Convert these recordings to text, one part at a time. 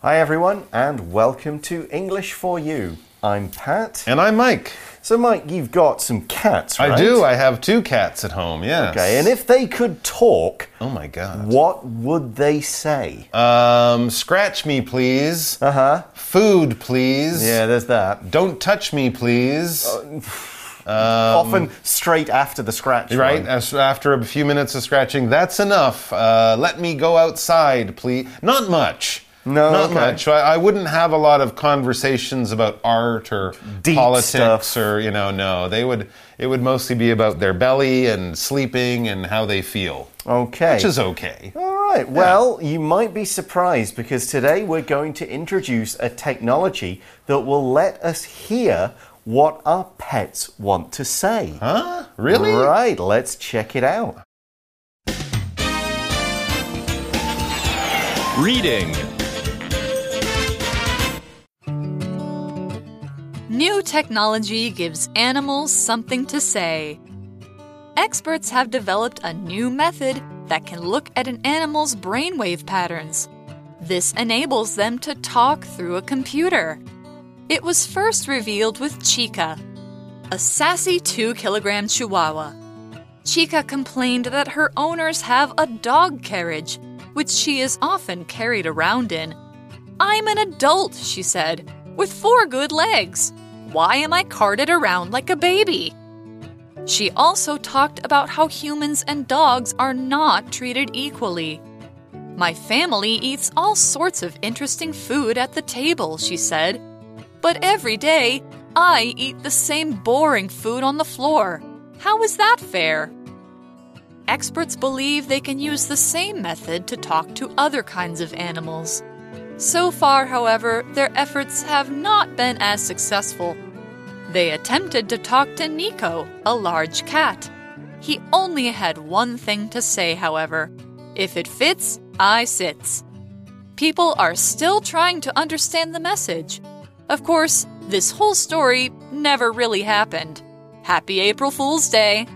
Hi, everyone, and welcome to English for You. I'm Pat. And I'm Mike. So, Mike, you've got some cats, right? I do. I have two cats at home, yes. Okay, and if they could talk, Oh my god. what would they say? Um, scratch me, please. Uh huh. Food, please. Yeah, there's that. Don't touch me, please. Often straight after the scratch. Um, right? one. After a few minutes of scratching, that's enough. Uh, let me go outside, please. Not much. No, not okay. much. I, I wouldn't have a lot of conversations about art or Deep politics stuff. or you know. No, they would. It would mostly be about their belly and sleeping and how they feel, Okay. which is okay. All right. Well, you might be surprised because today we're going to introduce a technology that will let us hear what our pets want to say. Huh? Really? Right. Let's check it out. Reading. New technology gives animals something to say. Experts have developed a new method that can look at an animal's brainwave patterns. This enables them to talk through a computer. It was first revealed with Chica, a sassy 2 kilogram chihuahua. Chica complained that her owners have a dog carriage, which she is often carried around in. I'm an adult, she said, with four good legs. Why am I carted around like a baby? She also talked about how humans and dogs are not treated equally. My family eats all sorts of interesting food at the table, she said. But every day, I eat the same boring food on the floor. How is that fair? Experts believe they can use the same method to talk to other kinds of animals. So far, however, their efforts have not been as successful. They attempted to talk to Nico, a large cat. He only had one thing to say, however If it fits, I sits. People are still trying to understand the message. Of course, this whole story never really happened. Happy April Fool's Day!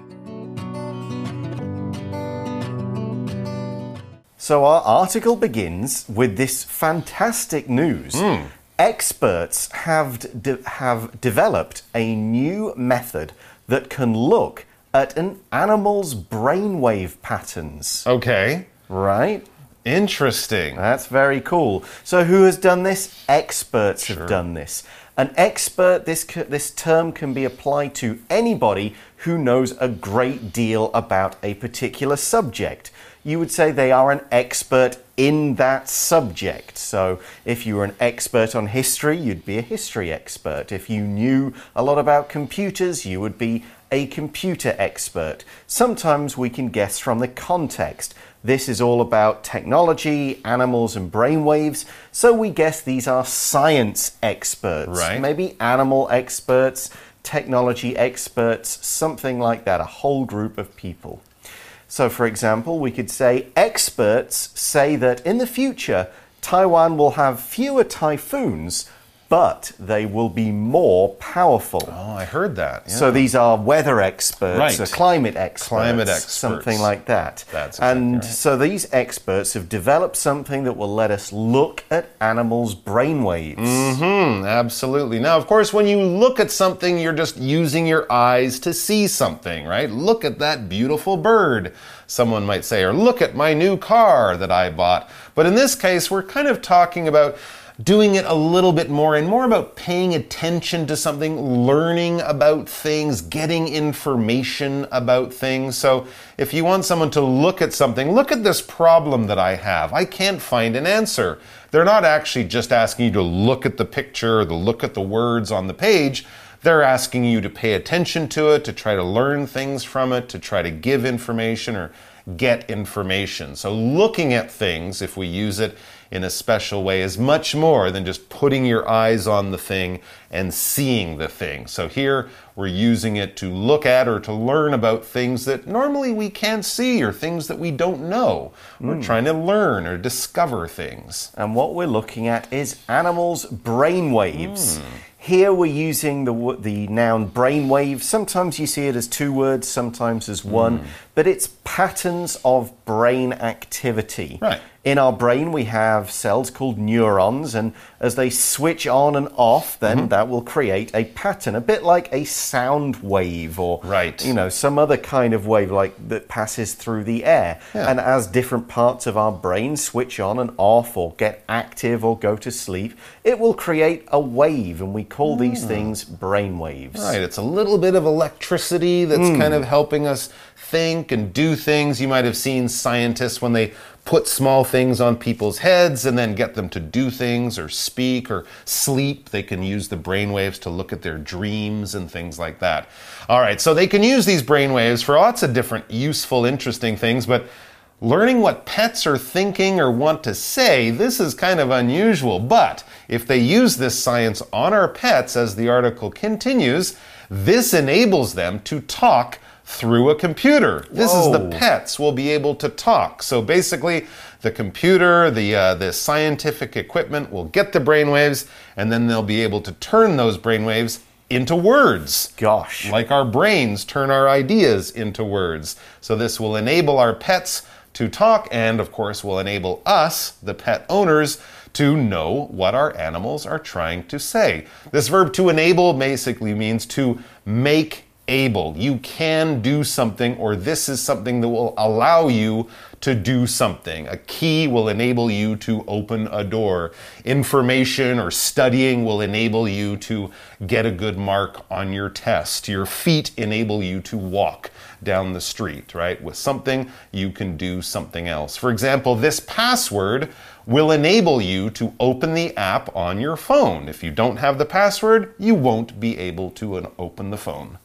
So, our article begins with this fantastic news. Hmm. Experts have, de- have developed a new method that can look at an animal's brainwave patterns. Okay. Right? Interesting. That's very cool. So, who has done this? Experts have done this. An expert, this, this term can be applied to anybody who knows a great deal about a particular subject. You would say they are an expert in that subject. So, if you were an expert on history, you'd be a history expert. If you knew a lot about computers, you would be a computer expert. Sometimes we can guess from the context. This is all about technology, animals, and brainwaves. So we guess these are science experts. Right. Maybe animal experts, technology experts, something like that, a whole group of people. So, for example, we could say experts say that in the future, Taiwan will have fewer typhoons, but they will be more powerful. Oh, I heard that. yeah. So these are weather experts, Right. or climate experts, Climate experts. something like that. That's exactly and right. so these experts have developed something that will let us look at animals' brainwaves. Hmm, absolutely. Now, of course, when you look at something, you're just using your eyes to see something, right? Look at that beautiful bird, someone might say, or look at my new car that I bought. But in this case, we're kind of talking about doing it a little bit more and more about paying attention to something, learning about things, getting information about things. So, if you want someone to look at something, look at this problem that I have. I can't find an answer. They're not actually just asking you to look at the picture or to look at the words on the page. They're asking you to pay attention to it, to try to learn things from it, to try to give information or get information. So, looking at things, if we use it in a special way, is much more than just putting your eyes on the thing and seeing the thing. So, here we're using it to look at or to learn about things that normally we can't see or things that we don't know. We're hmm. trying to learn or discover things. And what we're looking at is animals' brainwaves. Hmm. Here we're using the, the noun brainwave. Sometimes you see it as two words, sometimes as one. Hmm. But it's patterns of brain activity. Right. In our brain, we have cells called neurons, and as they switch on and off, then Mm-hmm. that will create a pattern, a bit like a sound wave or, Right. you know, some other kind of wave like that passes through the air. Yeah. And as different parts of our brain switch on and off, or get active or go to sleep, it will create a wave, and we call these things brain waves. Hmm. Right, it's a little bit of electricity that's Hmm. kind of helping us think and do things. You might have seen scientists when they put small things on people's heads and then get them to do things or speak or sleep. They can use the brainwaves to look at their dreams and things like that. All right, so they can use these brainwaves for lots of different useful, interesting things, but Learning what pets are thinking or want to say, this is kind of unusual. But if they use this science on our pets, as the article continues, this enables them to talk through a computer. This is the pets will be able to talk. So basically, the computer, the uh, the scientific equipment will get the brainwaves, and then they'll be able to turn those brainwaves into words. Gosh. Like our brains turn our ideas into words. So this will enable our pets to talk and, of course, will enable us, the pet owners, to know what our animals are trying to say. This verb to enable basically means to make able. You can do something, or this is something that will allow you to do something. A key will enable you to open a door. Information or studying will enable you to get a good mark on your test. Your feet enable you to walk down the street, right? With something, you can do something else. For example, this password will enable you to open the app on your phone. If you don't have the password, you won't be able to uh, open the phone.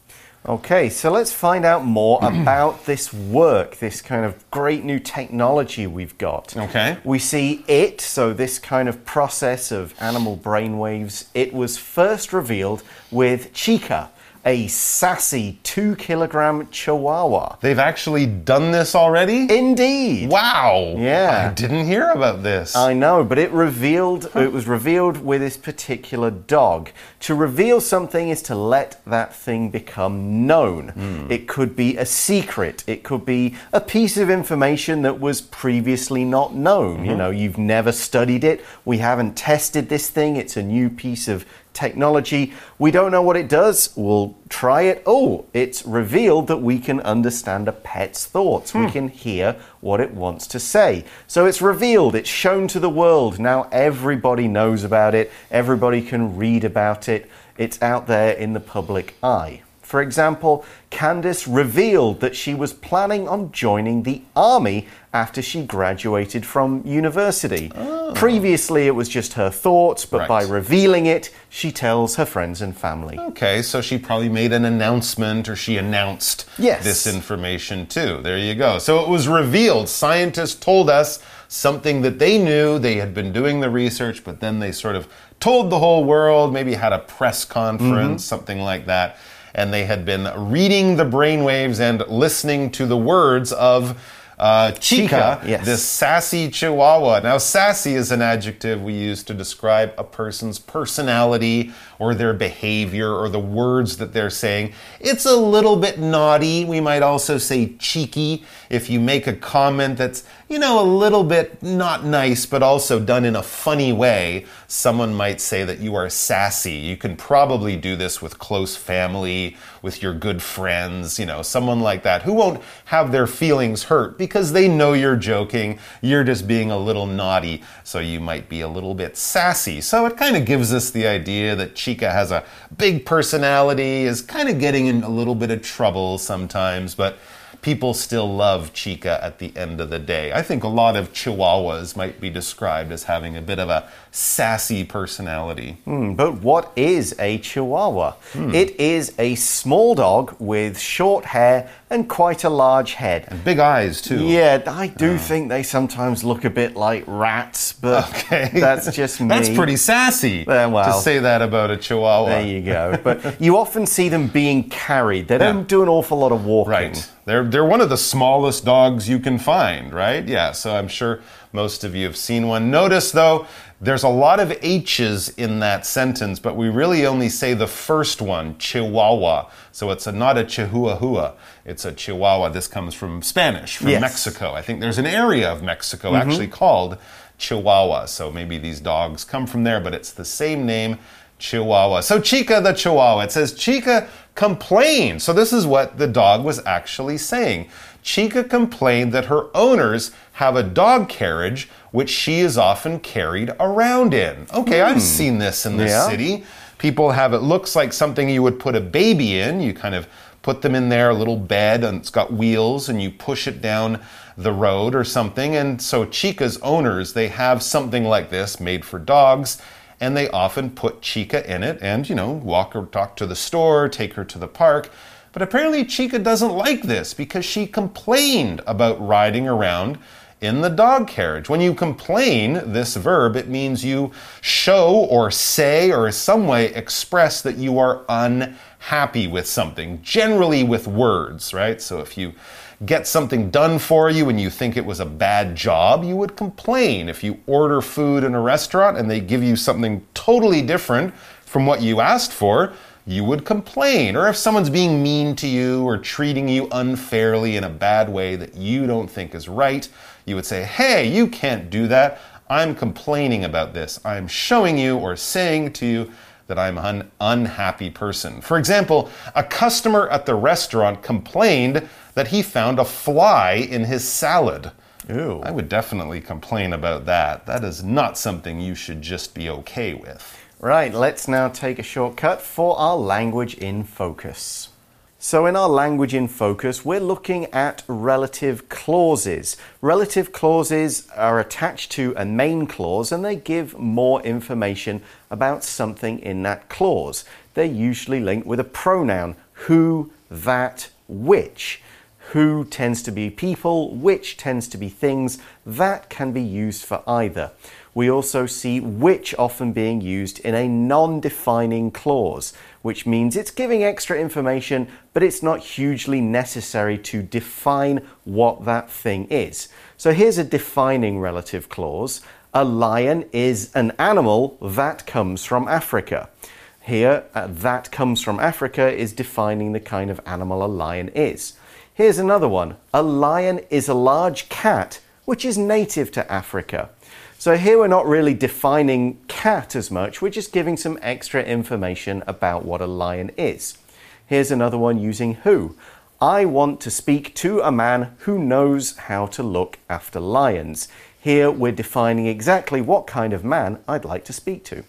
Okay, so let's find out more about this work, this kind of great new technology we've got. Okay. We see it, so this kind of process of animal brainwaves, it was first revealed with Chica, a sassy two kilogram chihuahua. They've actually done this already? Indeed. Wow. Yeah. I didn't hear about this. I know, but it revealed it was revealed with this particular dog. To reveal something is to let that thing become known. Hmm. It could be a secret. It could be a piece of information that was previously not known. You mm-hmm. know, you've never studied it. We haven't tested this thing. It's a new piece of technology. We don't know what it does. We'll try it. Oh, it's revealed that we can understand a pet's thoughts. We hmm. can hear what it wants to say. So it's revealed, it's shown to the world. Now everybody knows about it, everybody can read about it. It's out there in the public eye. For example, Candice revealed that she was planning on joining the army after she graduated from university. Oh. Previously, it was just her thoughts, but Right. by revealing it, she tells her friends and family. Okay, so she probably made an announcement or she announced Yes. this information too. There you go. So it was revealed. Scientists told us something that they knew. They had been doing the research, but then they sort of told the whole world, maybe had a press conference, mm-hmm. something like that. And they had been reading the brainwaves and listening to the words of uh, Chica, Chica, yes. this sassy chihuahua. Now, sassy is an adjective we use to describe a person's personality or their behavior or the words that they're saying. It's a little bit naughty. We might also say cheeky if you make a comment that's, you know, a little bit not nice, but also done in a funny way. Someone might say that you are sassy. You can probably do this with close family, with your good friends, you know, someone like that who won't have their feelings hurt because they know you're joking. You're just being a little naughty, so you might be a little bit sassy. So it kind of gives us the idea that Chica has a big personality, is kind of getting in a little bit of trouble sometimes, but people still love Chica at the end of the day. I think a lot of Chihuahuas might be described as having a bit of a sassy personality. Hmm, But what is a Chihuahua? Hmm. It is a small dog with short hair and quite a large head. And big eyes, too. Yeah, I do think they sometimes look a bit like rats, but Okay. that's just me. That's pretty sassy Yeah, well. to say that about a Chihuahua. There you go. But you often see them being carried. They don't Yeah. do an awful lot of walking. Right. They're they're one of the smallest dogs you can find, right? Yeah, so I'm sure most of you have seen one. Notice though, There's a lot of H's in that sentence, but we really only say the first one, Chihuahua. So it's a, not a Chihuahua, it's a Chihuahua. This comes from Spanish, from Yes. Mexico. I think there's an area of Mexico mm-hmm. actually called Chihuahua. So maybe these dogs come from there, but it's the same name, Chihuahua. So Chica the Chihuahua, it says Chica complained. So this is what the dog was actually saying. Chica complained that her owners have a dog carriage which she is often carried around in. Okay, I've hmm. seen this in this Yeah. city. People have it looks like something you would put a baby in. You kind of put them in there, a little bed, and it's got wheels, and you push it down the road or something. And so Chica's owners, they have something like this made for dogs, and they often put Chica in it and, you know, walk or talk to the store, take her to the park. But apparently Chica doesn't like this because she complained about riding around in the dog carriage. When you complain, this verb, it means you show or say or in some way express that you are unhappy with something, generally with words, right? So if you get something done for you and you think it was a bad job, you would complain. If you order food in a restaurant and they give you something totally different from what you asked for, you would complain. Or if someone's being mean to you or treating you unfairly in a bad way that you don't think is right, you would say, Hey, you can't do that. I'm complaining about this. I'm showing you or saying to you that I'm an unhappy person. For example, a customer at the restaurant complained that he found a fly in his salad. Ew. I would definitely complain about that. That is not something you should just be okay with. Right, let's now take a shortcut for our language in focus. So, in our language in focus, we're looking at relative clauses. Relative clauses are attached to a main clause and they give more information about something in that clause. They're usually linked with a pronoun who, that, which. Who tends to be people, which tends to be things. That can be used for either. We also see which often being used in a non defining clause, which means it's giving extra information, but it's not hugely necessary to define what that thing is. So here's a defining relative clause a lion is an animal that comes from Africa. Here, uh, that comes from Africa is defining the kind of animal a lion is. Here's another one a lion is a large cat which is native to Africa. So here we're not really defining cat as much, we're just giving some extra information about what a lion is. Here's another one using who. I want to speak to a man who knows how to look after lions. Here we're defining exactly what kind of man I'd like to speak to.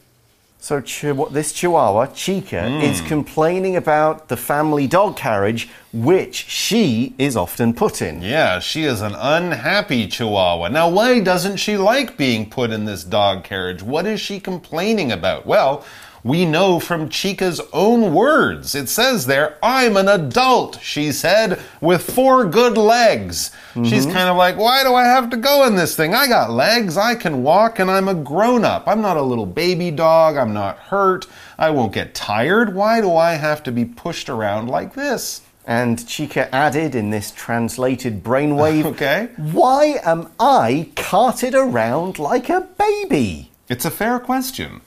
So Chihu- this Chihuahua, Chica, is mm. complaining about the family dog carriage, which she is often put in. Yeah, she is an unhappy chihuahua. Now, why doesn't she like being put in this dog carriage? What is she complaining about? Well, we know from Chica's own words. It says there, I'm an adult, she said, with four good legs. She's mm-hmm. kind of like, why do I have to go in this thing? I got legs, I can walk, and I'm a grown up. I'm not a little baby dog, I'm not hurt, I won't get tired. Why do I have to be pushed around like this? And Chica added in this translated brainwave, Okay. Why am I carted around like a baby? It's a fair question.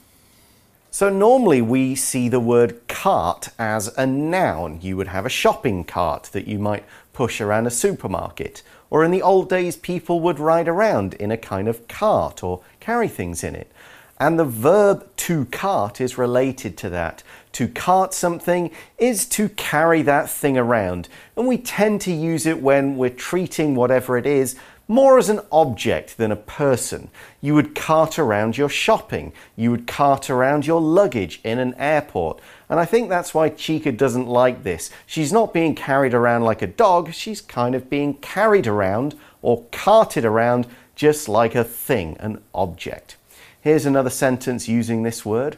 So normally we see the word cart as a noun. You would have a shopping cart that you might push around a supermarket. Or in the old days, people would ride around in a kind of cart or carry things in it. And the verb to cart is related to that. To cart something is to carry that thing around. And we tend to use it when we're treating whatever it is more as an object than a person. You would cart around your shopping, you would cart around your luggage in an airport. And I think that's why Chica doesn't like this. She's not being carried around like a dog, she's kind of being carried around or carted around just like a thing, an object. Here's another sentence using this word.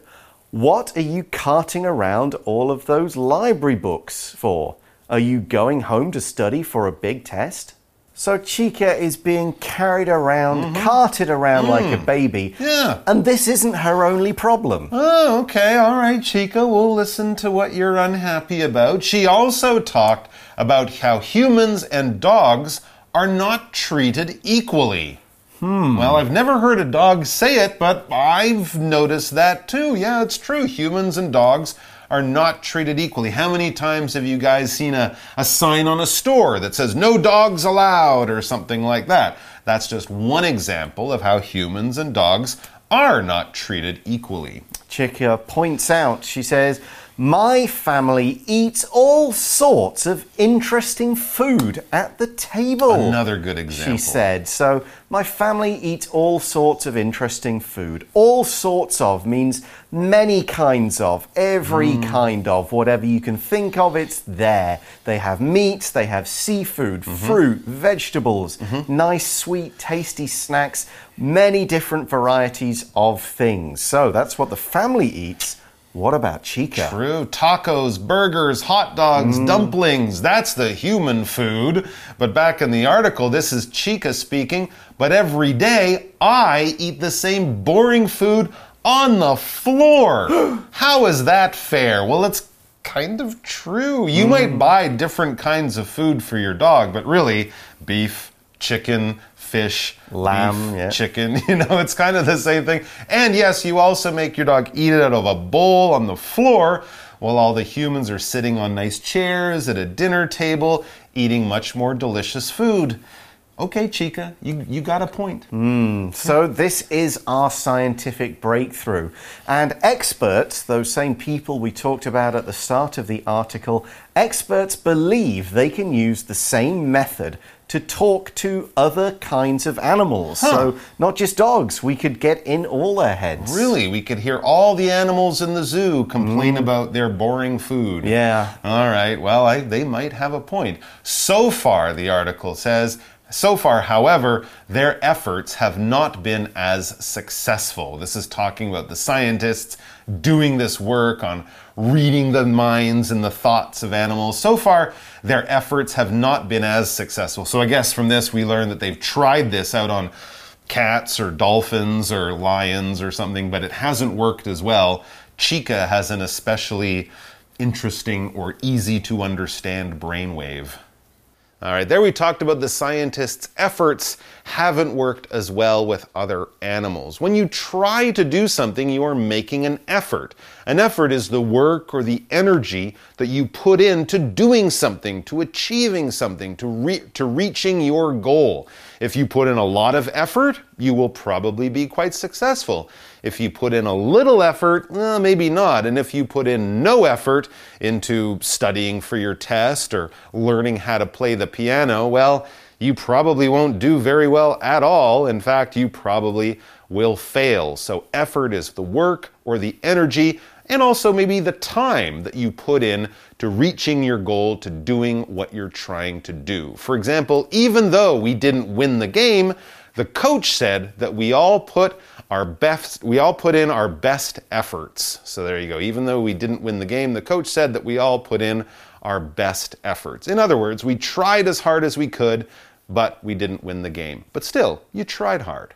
What are you carting around all of those library books for? Are you going home to study for a big test? So Chica is being carried around, carted around like a baby. Yeah. And this isn't her only problem. Oh, okay. All right, Chica. We'll listen to what you're unhappy about. She also talked about how humans and dogs are not treated equally. Hmm. Well, I've never heard a dog say it, but I've noticed that too. Yeah, it's true. Humans and dogs are not treated equally. How many times have you guys seen a, a sign on a store that says no dogs allowed or something like that? That's just one example of how humans and dogs are not treated equally. Chica points out, she says, My family eats all sorts of interesting food at the table. Another good example. She said, So, my family eats all sorts of interesting food. All sorts of means many kinds of, every Hmm. kind of, whatever you can think of, it's there. They have meat, they have seafood, Mm-hmm. fruit, vegetables, nice, sweet, tasty snacks, many different varieties of things. So, that's what the family eats. What about Chica? True. Tacos, burgers, hot dogs, mm. dumplings. That's the human food. But back in the article, this is Chica speaking. But every day, I eat the same boring food on the floor. How is that fair? Well, it's kind of true. You might mm. buy different kinds of food for your dog, but really, beef, chicken, fish, Lamb, beef, yeah. chicken. You know, it's kind of the same thing. And yes, you also make your dog eat it out of a bowl on the floor while all the humans are sitting on nice chairs at a dinner table eating much more delicious food. Okay, Chica, you, you got a point. Hmm, so, this is our scientific breakthrough. And experts, those same people we talked about at the start of the article, experts believe they can use the same method to talk to other kinds of animals. So, not just dogs, we could get in all their heads. Really, we could hear all the animals in the zoo complain mm. about their boring food. Yeah. All right, well, I, they might have a point. So far, the article says, so far, however, their efforts have not been as successful. This is talking about the scientists doing this work on reading the minds and the thoughts of animals. So far, their efforts have not been as successful. So I guess from this, we learn that they've tried this out on cats or dolphins or lions or something, but it hasn't worked as well. Chica has an especially interesting or easy to understand brainwave. All right, there we talked about the scientists' efforts haven't worked as well with other animals. When you try to do something, you are making an effort. An effort is the work or the energy that you put into doing something, to achieving something, to, re- to reaching your goal. If you put in a lot of effort, you will probably be quite successful. If you put in a little effort, well, maybe not. And if you put in no effort into studying for your test or learning how to play the piano, well, you probably won't do very well at all. In fact, you probably will fail. So, effort is the work or the energy, and also maybe the time that you put in to reaching your goal, to doing what you're trying to do. For example, even though we didn't win the game, the coach said that we all put our best we all put in our best efforts. So there you go. Even though we didn't win the game, the coach said that we all put in our best efforts. In other words, we tried as hard as we could, but we didn't win the game. But still, you tried hard.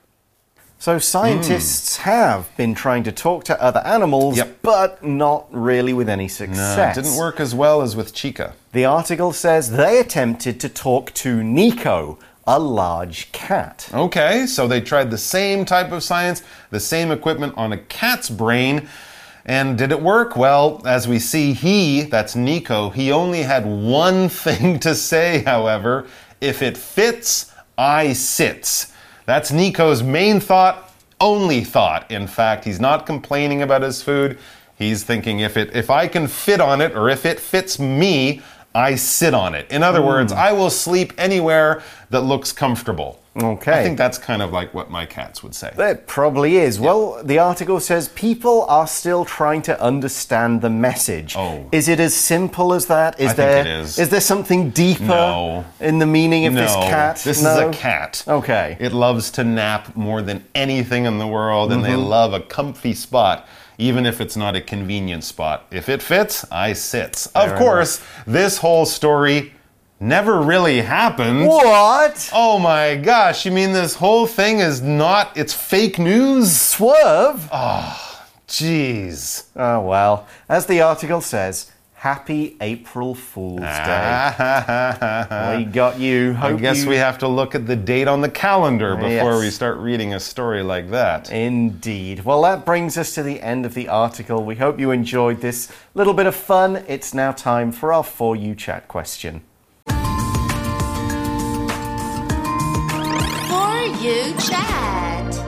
So, scientists hmm. have been trying to talk to other animals, Yep. but not really with any success. it didn't work as well as with Chica. The article says they attempted to talk to Nico, a large cat. Okay, so they tried the same type of science, the same equipment on a cat's brain. And did it work? Well, as we see, he, that's Nico, he only had one thing to say, however. If it fits, I sits. That's Nico's main thought, only thought. In fact, he's not complaining about his food. He's thinking if it if I can fit on it or if it fits me, I sit on it. In other words, hmm. I will sleep anywhere that looks comfortable. Okay. I think that's kind of like what my cats would say. It probably is. Well, the article says people are still trying to understand the message. Oh. Is it as simple as that? Is I think there it is. is there something deeper No. in the meaning of no, this cat? This no? is a cat. Okay. It loves to nap more than anything in the world, and they Mm-hmm. love a comfy spot, even if it's not a convenient spot. If it fits, I sits. of enough. course, this whole story never really happened. What? Oh my gosh, you mean this whole thing is not, it's fake news? Swerve? Oh, ah, jeez. Oh, well, as the article says, Happy April Fool's ah, Day. We got you. Hope guess you- we have to look at the date on the calendar before Yes. we start reading a story like that. Indeed. Well, that brings us to the end of the article. We hope you enjoyed this little bit of fun. It's now time for our For You Chat question. You chat.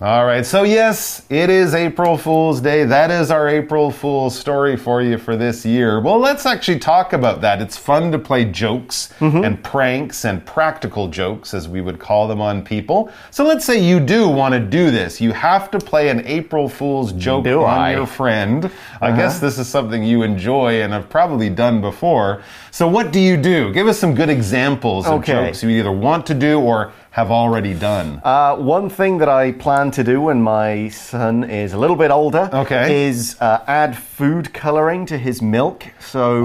All right, so yes, it is April Fool's Day. That is our April Fool's story for you for this year. Well, let's actually talk about that. It's fun to play jokes Mm-hmm. and pranks and practical jokes, as we would call them on people. So let's say you do want to do this. You have to play an April Fool's joke Do on I? your friend. I Uh-huh. guess this is something you enjoy and have probably done before. So what do you do? Give us some good examples of Okay. jokes you either want to do or have already done. Uh, one thing that I plan to do when my son is a little bit older Okay. is uh, add food coloring to his milk. So,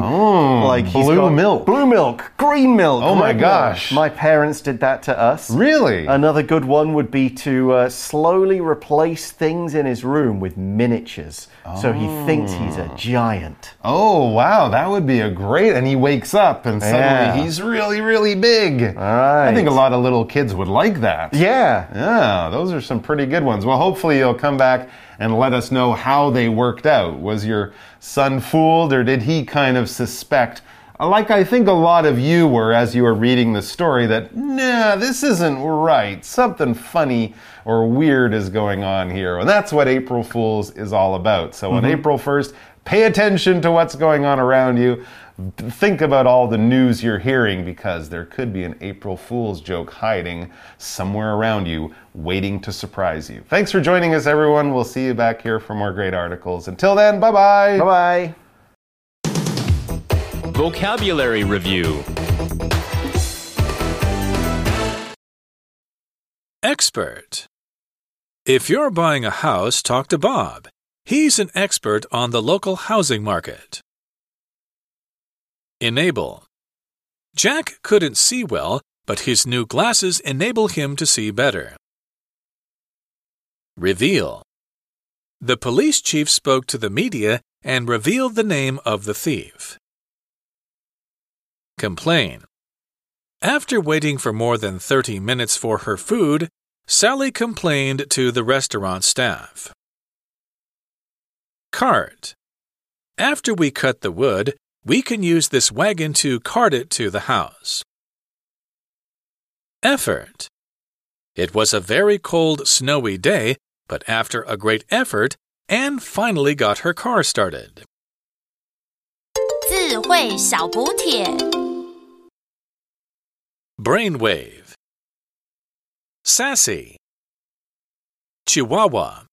like he's Oh, blue got milk. blue milk, green milk. Oh my red milk. gosh. My parents did that to us. Really? Another good one would be to uh, slowly replace things in his room with miniatures, so he thinks he's a giant. Oh, wow, that would be a great. And he wakes up and suddenly Yeah. he's really, really big. right. I think a lot of little kids would like that. Yeah. Yeah, those are some pretty good ones. Well, hopefully you'll come back and let us know how they worked out. Was your son fooled or did he kind of suspect? Like I think a lot of you were as you were reading the story that, nah, this isn't right. Something funny or weird is going on here. And that's what April Fools is all about. So on mm-hmm. April 1st, pay attention to what's going on around you. Think about all the news you're hearing because there could be an April Fool's joke hiding somewhere around you, waiting to surprise you. Thanks for joining us, everyone. We'll see you back here for more great articles. Until then, bye bye. Bye bye. Vocabulary Review Expert. If you're buying a house, talk to Bob. He's an expert on the local housing market. Enable. Jack couldn't see well, but his new glasses enable him to see better. Reveal. The police chief spoke to the media and revealed the name of the thief. Complain. After waiting for more than 30 minutes for her food, Sally complained to the restaurant staff. Cart. After we cut the wood, we can use this wagon to cart it to the house. Effort. It was a very cold, snowy day, but after a great effort, Anne finally got her car started. 智慧小补帖。 Brainwave. Sassy. Chihuahua.